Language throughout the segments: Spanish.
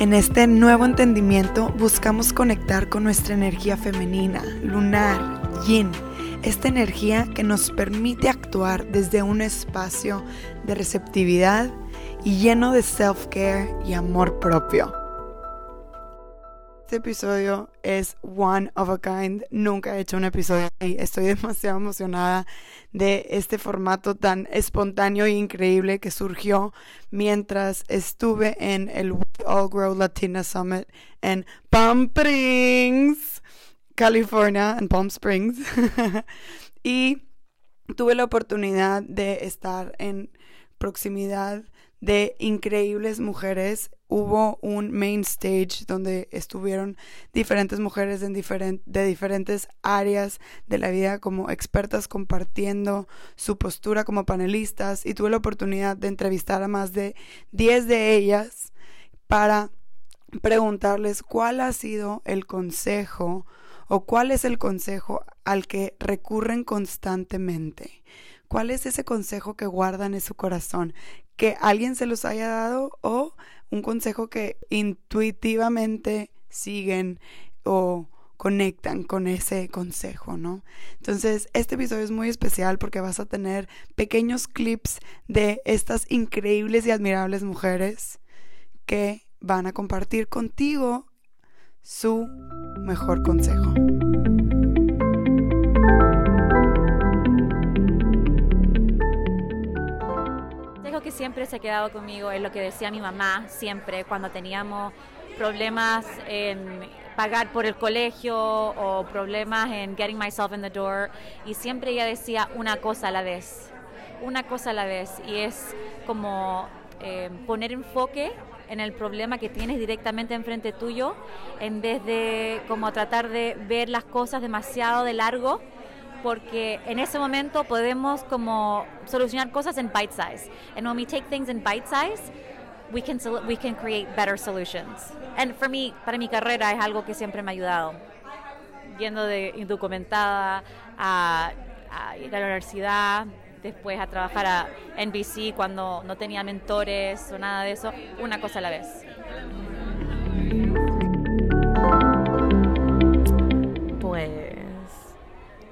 En este nuevo entendimiento buscamos conectar con nuestra energía femenina, lunar, yin, esta energía que nos permite actuar desde un espacio de receptividad y lleno de self-care y amor propio. Este episodio es one of a kind. Nunca he hecho un episodio así. Estoy demasiado emocionada de este formato tan espontáneo e increíble que surgió mientras estuve en el We All Grow Latina Summit en Palm Springs, California, en Palm Springs. y tuve la oportunidad de estar en proximidad de increíbles mujeres. Hubo un main stage donde estuvieron diferentes mujeres de diferentes áreas de la vida como expertas compartiendo su postura como panelistas y tuve la oportunidad de entrevistar a más de 10 de ellas para preguntarles cuál ha sido el consejo o cuál es el consejo al que recurren constantemente. ¿Cuál es ese consejo que guardan en su corazón? que alguien se los haya dado o un consejo que intuitivamente siguen o conectan con ese consejo, ¿no? Entonces, este episodio es muy especial porque vas a tener pequeños clips de estas increíbles y admirables mujeres que van a compartir contigo su mejor consejo. Siempre se ha quedado conmigo es lo que decía mi mamá siempre cuando teníamos problemas en pagar por el colegio o problemas en getting myself in the door y siempre ella decía una cosa a la vez, una cosa a la vez y es como eh, poner enfoque en el problema que tienes directamente enfrente tuyo en vez de como tratar de ver las cosas demasiado de largo porque en ese momento podemos como solucionar cosas en bite size. And when we take things in bite size, we can we can create better solutions. And for me, para mi carrera es algo que siempre me ha ayudado. Yendo de indocumentada a, a ir a la universidad, después a trabajar a NBC cuando no tenía mentores o nada de eso, una cosa a la vez.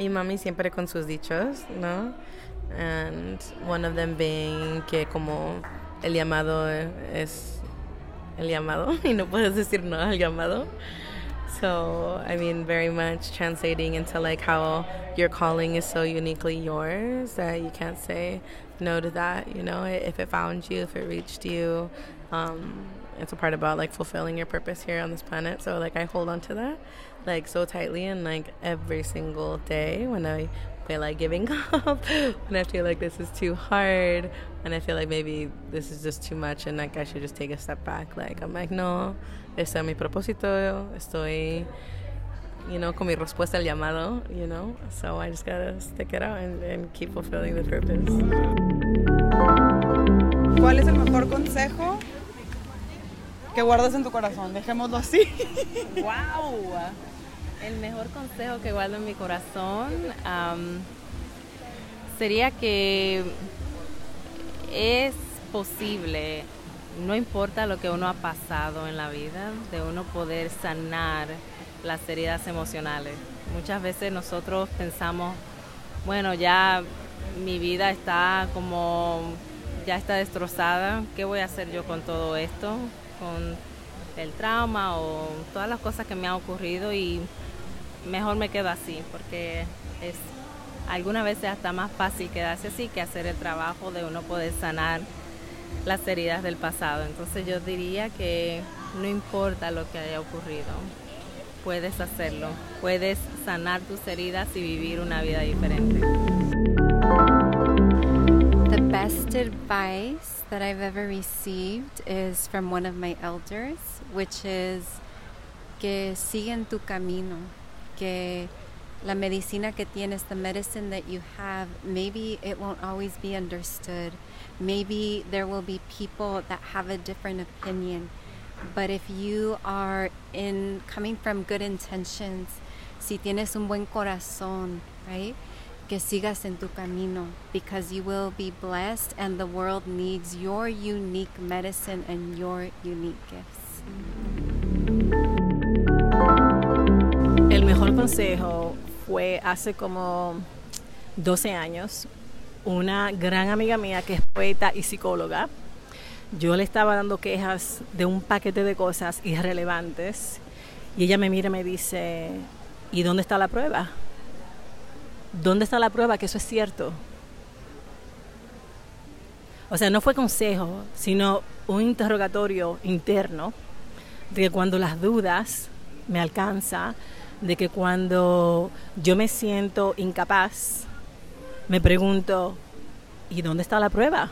Mi mami siempre con sus dichos, ¿no? And one of them being que como el llamado es el llamado y no puedes decir no al llamado. So, I mean, very much translating into like how your calling is so uniquely yours that you can't say no to that, you know, if it found you, if it reached you. Um, it's a part about like fulfilling your purpose here on this planet. So, like, I hold on to that like so tightly and like every single day when I feel like giving up, when I feel like this is too hard, and I feel like maybe this is just too much and like I should just take a step back. Like I'm like, no, este es mi propósito, estoy, you know, con mi respuesta al llamado, you know. So I just gotta stick it out and, and keep fulfilling the purpose. ¿Cuál es el mejor consejo que guardas en tu corazón? Dejémoslo así. ¡Wow! El mejor consejo que guardo en mi corazón sería que es posible, no importa lo que uno ha pasado en la vida, de uno poder sanar las heridas emocionales. Muchas veces nosotros pensamos, bueno, ya mi vida está como, ya está destrozada, ¿qué voy a hacer yo con todo esto? Con el trauma o todas las cosas que me han ocurrido y mejor me quedo así, porque es algunas veces hasta más fácil quedarse así que hacer el trabajo de uno poder sanar las heridas del pasado. Entonces yo diría que no importa lo que haya ocurrido, puedes hacerlo, puedes sanar tus heridas y vivir una vida diferente. Best advice that I've ever received is from one of my elders, which is que siguen tu camino, que la medicina que tienes, the medicine that you have, maybe it won't always be understood. Maybe there will be people that have a different opinion. But if you are in coming from good intentions, si tienes un buen corazón, right? Que sigas en tu camino because you will be blessed and the world needs your unique medicine and your unique gifts. El mejor consejo fue hace como 12 años. Una gran amiga mía que es poeta y psicóloga. Yo le estaba dando quejas de un paquete de cosas irrelevantes y ella me mira y me dice, ¿y dónde está la prueba? ¿Dónde está la prueba que eso es cierto? O sea, no fue consejo, sino un interrogatorio interno de que cuando las dudas me alcanzan, de que cuando yo me siento incapaz, me pregunto, ¿y dónde está la prueba?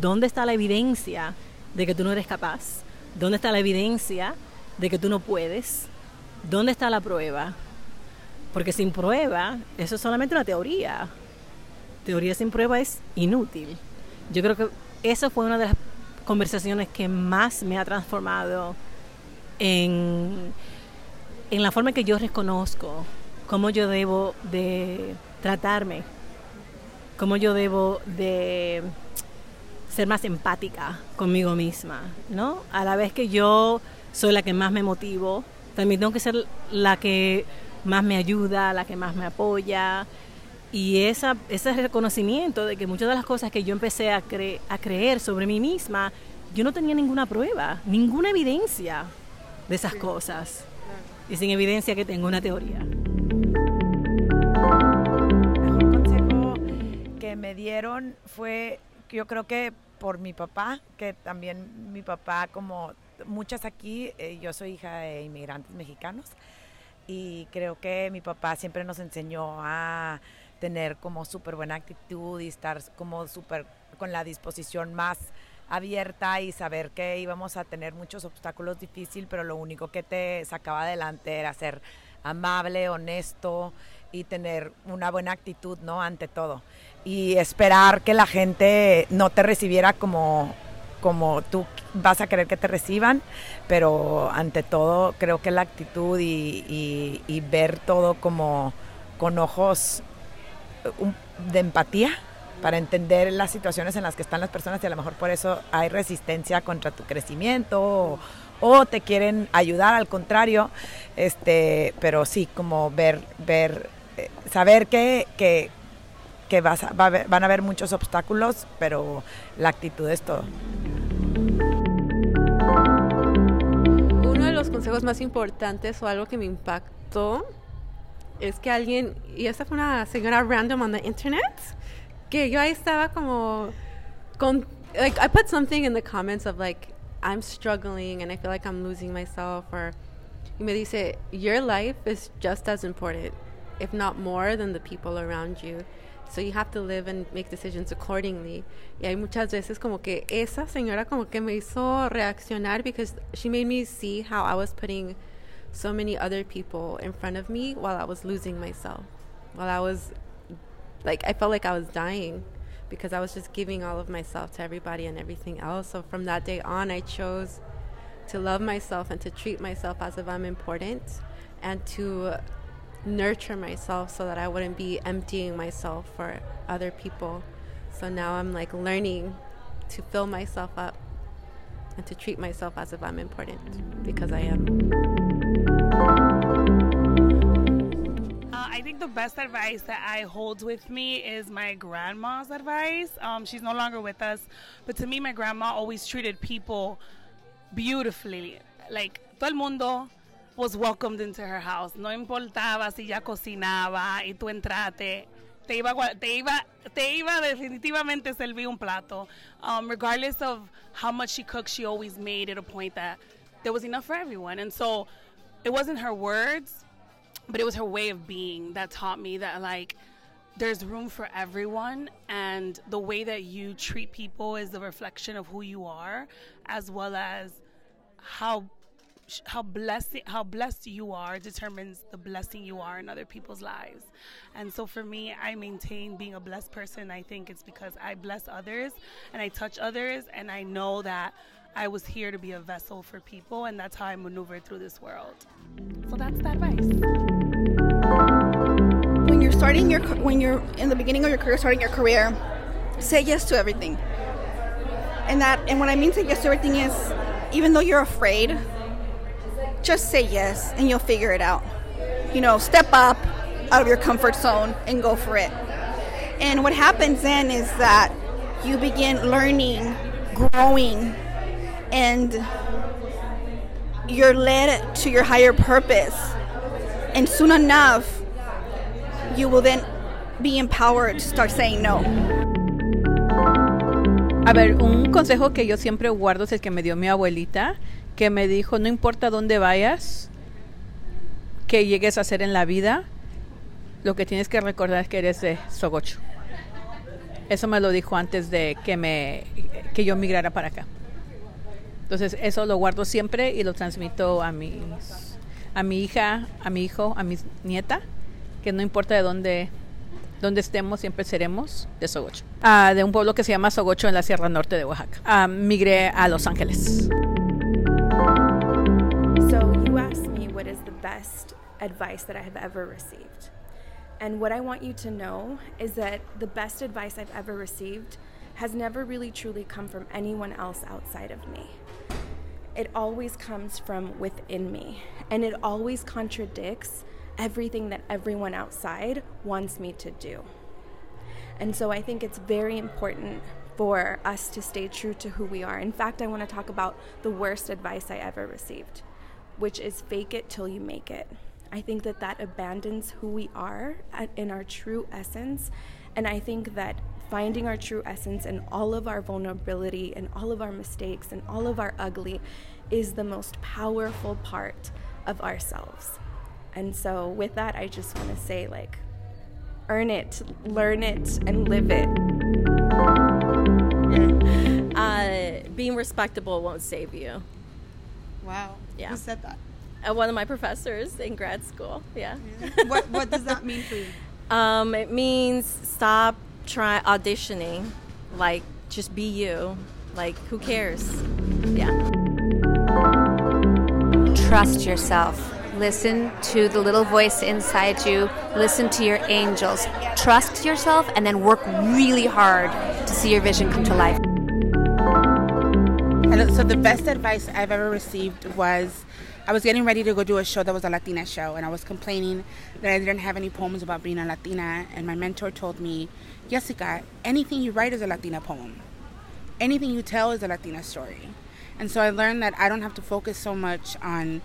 ¿Dónde está la evidencia de que tú no eres capaz? ¿Dónde está la evidencia de que tú no puedes? ¿Dónde está la prueba? Porque sin prueba, eso es solamente una teoría. Teoría sin prueba es inútil. Yo creo que esa fue una de las conversaciones que más me ha transformado en en la forma que yo reconozco cómo yo debo de tratarme, cómo yo debo de ser más empática conmigo misma, ¿no? A la vez que yo soy la que más me motivo, también tengo que ser la que más me ayuda, la que más me apoya. Y esa, ese reconocimiento de que muchas de las cosas que yo empecé a, a creer sobre mí misma, yo no tenía ninguna prueba, ninguna evidencia de esas cosas y sin evidencia que tengo una teoría. El mejor consejo que me dieron fue, yo creo que por mi papá, que también mi papá, como muchas aquí, eh, yo soy hija de inmigrantes mexicanos y creo que mi papá siempre nos enseñó a tener como súper buena actitud y estar como súper con la disposición más abierta y saber que íbamos a tener muchos obstáculos difíciles, pero lo único que te sacaba adelante era ser amable, honesto y tener una buena actitud, ¿no? Ante todo. Y esperar que la gente no te recibiera como, como tú vas a querer que te reciban, pero ante todo creo que la actitud y, ver todo como con ojos de empatía para entender las situaciones en las que están las personas y a lo mejor por eso hay resistencia contra tu crecimiento o, te quieren ayudar al contrario, este, pero sí como ver, ver, eh, saber que, que, van a haber muchos obstáculos, pero la actitud es todo. Consejos más importantes o algo que me impactó es que alguien, y esta fue una señora random on the internet, que yo ahí estaba como like I put something in the comments of like I'm struggling and I feel like I'm losing myself or y me dice your life is just as important if not more than the people around you so you have to live and make decisions accordingly y hay muchas veces como que esa señora como que me hizo reaccionar because she made me see how I was putting so many other people in front of me while I was losing myself while I was like I felt like I was dying because I was just giving all of myself to everybody and everything else. So from that day on, I chose to love myself and to treat myself as if I'm important and to nurture myself so that I wouldn't be emptying myself for other people. So now I'm like learning to fill myself up and to treat myself as if I'm important because I am. I think the best advice that I hold with me is my grandma's advice. Um, she's no longer with us, but to me, my grandma always treated people beautifully. Like, todo el mundo was welcomed into her house. No importaba si ya cocinaba y tú entraste. Te iba, te iba, te iba definitivamente servir un plato. Um, regardless of how much she cooked, she always made it a point that there was enough for everyone. And so it wasn't her words, but it was her way of being that taught me that like there's room for everyone and the way that you treat people is the reflection of who you are as well as how how blessed how blessed you are determines the blessing you are in other people's lives. And so for me, I maintain being a blessed person. I think it's because I bless others and I touch others and I know that I was here to be a vessel for people and that's how I maneuver through this world. So that's the advice. When you're starting your when you're in the beginning of your career, starting your career, say yes to everything. And that and what I mean say yes to everything is even though you're afraid, just say yes and you'll figure it out. You know, step up out of your comfort zone and go for it. And what happens then is that you begin learning, growing, and you're led to your higher purpose. And soon enough, you will then be empowered to start saying no. A ver, un consejo que yo siempre guardo es el que me dio mi abuelita, que me dijo, no importa dónde vayas, que llegues a hacer en la vida, lo que tienes que recordar es que eres de Sogocho. Eso me lo dijo antes de que me que yo migrara para acá. Entonces, eso lo guardo siempre y lo transmito a mis a mi hija, a mi hijo, a mi nieta, que no importa de dónde donde estemos, siempre seremos de Sogocho. Ah, de un pueblo que se llama Sogocho en la Sierra Norte de Oaxaca. Ah, migré a Los Ángeles. You asked me what is the best advice that I have ever received. And what I want you to know is that the best advice I've ever received has never really truly come from anyone else outside of me. It always comes from within me, and it always contradicts everything that everyone outside wants me to do. And so I think it's very important for us to stay true to who we are. In fact, I want to talk about the worst advice I ever received, which is fake it till you make it. I think that that abandons who we are at, in our true essence. And I think that finding our true essence and all of our vulnerability and all of our mistakes and all of our ugly is the most powerful part of ourselves. And so, with that, I just want to say, like, earn it, learn it, and live it. Uh, being respectable won't save you. Wow. Yeah. Who said that? Uh, one of my professors in grad school. Yeah. what What does that mean for you? Um, it means stop try auditioning. Like, just be you. Like, who cares? Yeah. Trust yourself. Listen to the little voice inside you. Listen to your angels. Trust yourself and then work really hard to see your vision come to life. And so the best advice I've ever received was I was getting ready to go do a show that was a Latina show, and I was complaining that I didn't have any poems about being a Latina. And my mentor told me, Jessica, anything you write is a Latina poem, anything you tell is a Latina story. And so I learned that I don't have to focus so much on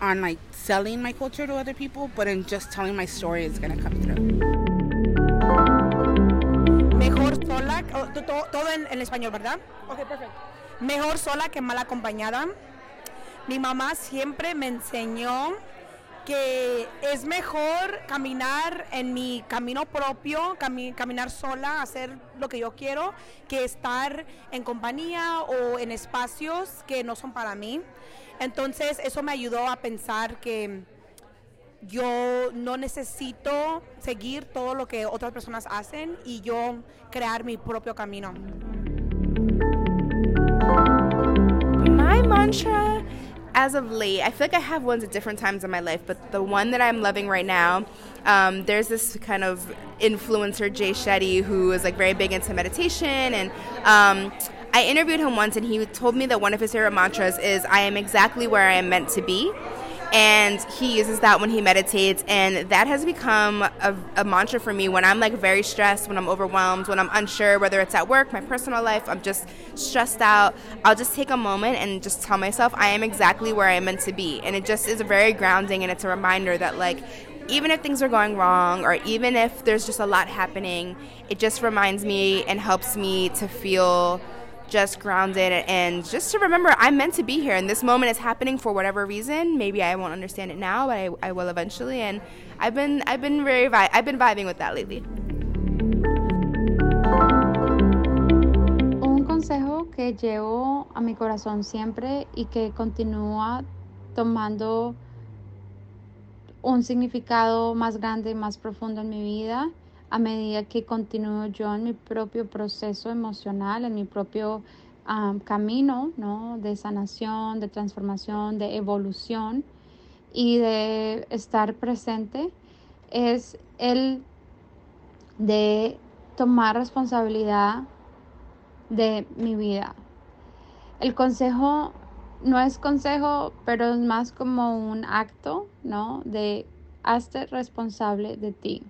on like selling my culture to other people, but in just telling my story is gonna come through. Mejor sola, oh, to- to- todo en, en español, ¿verdad? Ok, perfecto. Mejor sola que mal acompañada. Mi mamá siempre me enseñó que es mejor caminar en mi camino propio, cami- caminar sola, hacer lo que yo quiero, que estar en compañía o en espacios que no son para mí. Entonces eso me ayudó a pensar que yo no necesito seguir todo lo que otras personas hacen y yo crear mi propio camino. My mantra, as of late, I feel like I have ones at different times in my life, but the one that I'm loving right now, um, there's this kind of influencer, Jay Shetty, who is like very big into meditation. And um, I interviewed him once, and he told me that one of his favorite mantras is, I am exactly where I am meant to be and he uses that when he meditates. And that has become a, a, mantra for me. When i'm like very stressed when i'm overwhelmed when i'm unsure whether it's at work my personal life i'm just stressed out. I'll just take a moment and just tell myself i am exactly where i am meant to be. And it just is very grounding and it's a reminder that like even if things are going wrong or even if there's just a lot happening it just reminds me and helps me to feel just grounded and just to remember I'm meant to be here and this moment is happening for whatever reason. Maybe I won't understand it now, but I, I will eventually. And I've been I've been very vi- I've been vibing with that lately. Un consejo que llevo a mi corazón siempre y que continúa tomando un significado más grande y más profundo en mi vida a medida que continúo yo en mi propio proceso emocional, en mi propio camino ¿no? de sanación, de transformación, de evolución y de estar presente, es el de tomar responsabilidad de mi vida. El consejo no es consejo, pero es más como un acto, ¿no? De hazte responsable de ti.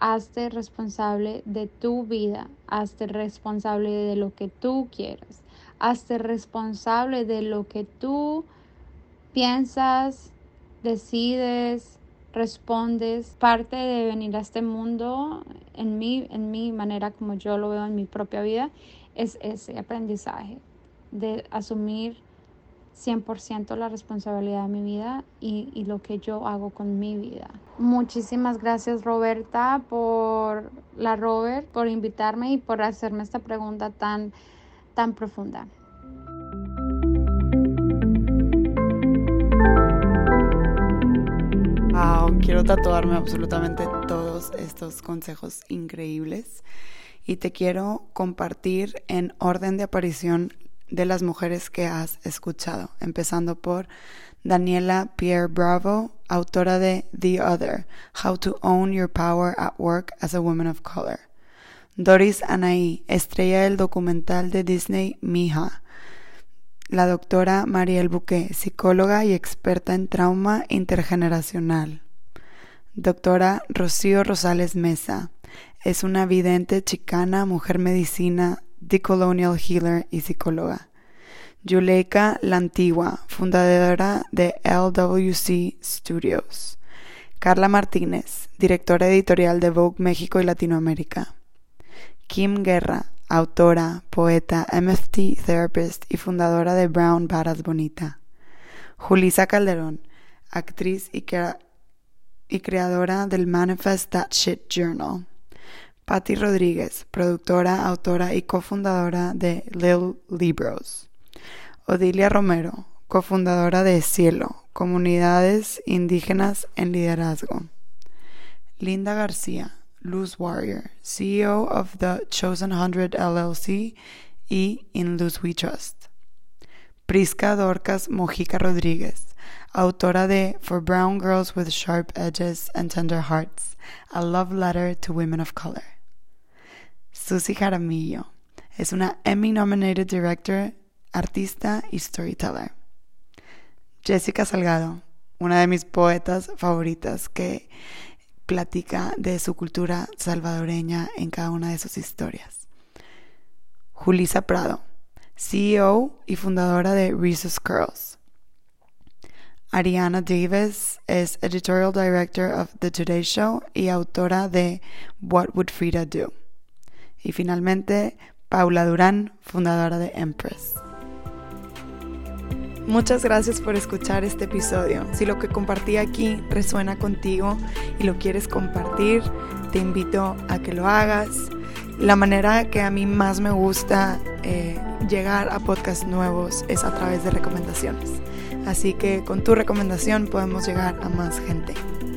Hazte responsable de tu vida. Hazte responsable de lo que tú quieres. Hazte responsable de lo que tú piensas, decides, respondes. Parte de venir a este mundo, en mi, en mi manera como yo lo veo en mi propia vida, es ese aprendizaje de asumir 100% la responsabilidad de mi vida y, y, lo que yo hago con mi vida. Muchísimas gracias Roberta por la Robert, por invitarme y por hacerme esta pregunta tan, tan profunda. Wow, quiero tatuarme absolutamente todos estos consejos increíbles y te quiero compartir en orden de aparición de las mujeres que has escuchado, empezando por Daniela Pierre Bravo, autora de The Other, How to Own Your Power at Work as a Woman of Color. Doris Anaí, estrella del documental de Disney Mija. La doctora Mariel Bouquet, psicóloga y experta en trauma intergeneracional. Doctora Rocío Rosales Mesa, es una vidente chicana, mujer medicina, healer y psicóloga. Yuleika La Antigua, fundadora de LWC Studios. Carla Martínez, directora editorial de Vogue México y Latinoamérica. Kim Guerra, autora, poeta, MFT therapist y fundadora de Brown Badass Bonita. Julisa Calderón, actriz y creadora del Manifest That Shit Journal. Patti Rodríguez, productora, autora y cofundadora de Lil Libros. Odilia Romero, cofundadora de Cielo, Comunidades Indígenas en Liderazgo. Linda García, Luz Warrior, CEO of the Chosen Hundred LLC y In Luz We Trust. Prisca Dorcas Mojica Rodríguez, autora de For Brown Girls with Sharp Edges and Tender Hearts, A Love Letter to Women of Color. Susie Jaramillo. Es una Emmy-nominated director, artista y storyteller. Jessica Salgado, una de mis poetas favoritas que platica de su cultura salvadoreña en cada una de sus historias. Julisa Prado, CEO y fundadora de Reese's Curls. Ariana Davis es editorial director of The Today Show y autora de What Would Frida Do. Y finalmente, Paula Durán, fundadora de Empress. Muchas gracias por escuchar este episodio. Si lo que compartí aquí resuena contigo y lo quieres compartir, te invito a que lo hagas. La manera que a mí más me gusta eh, llegar a podcasts nuevos es a través de recomendaciones. Así que con tu recomendación podemos llegar a más gente.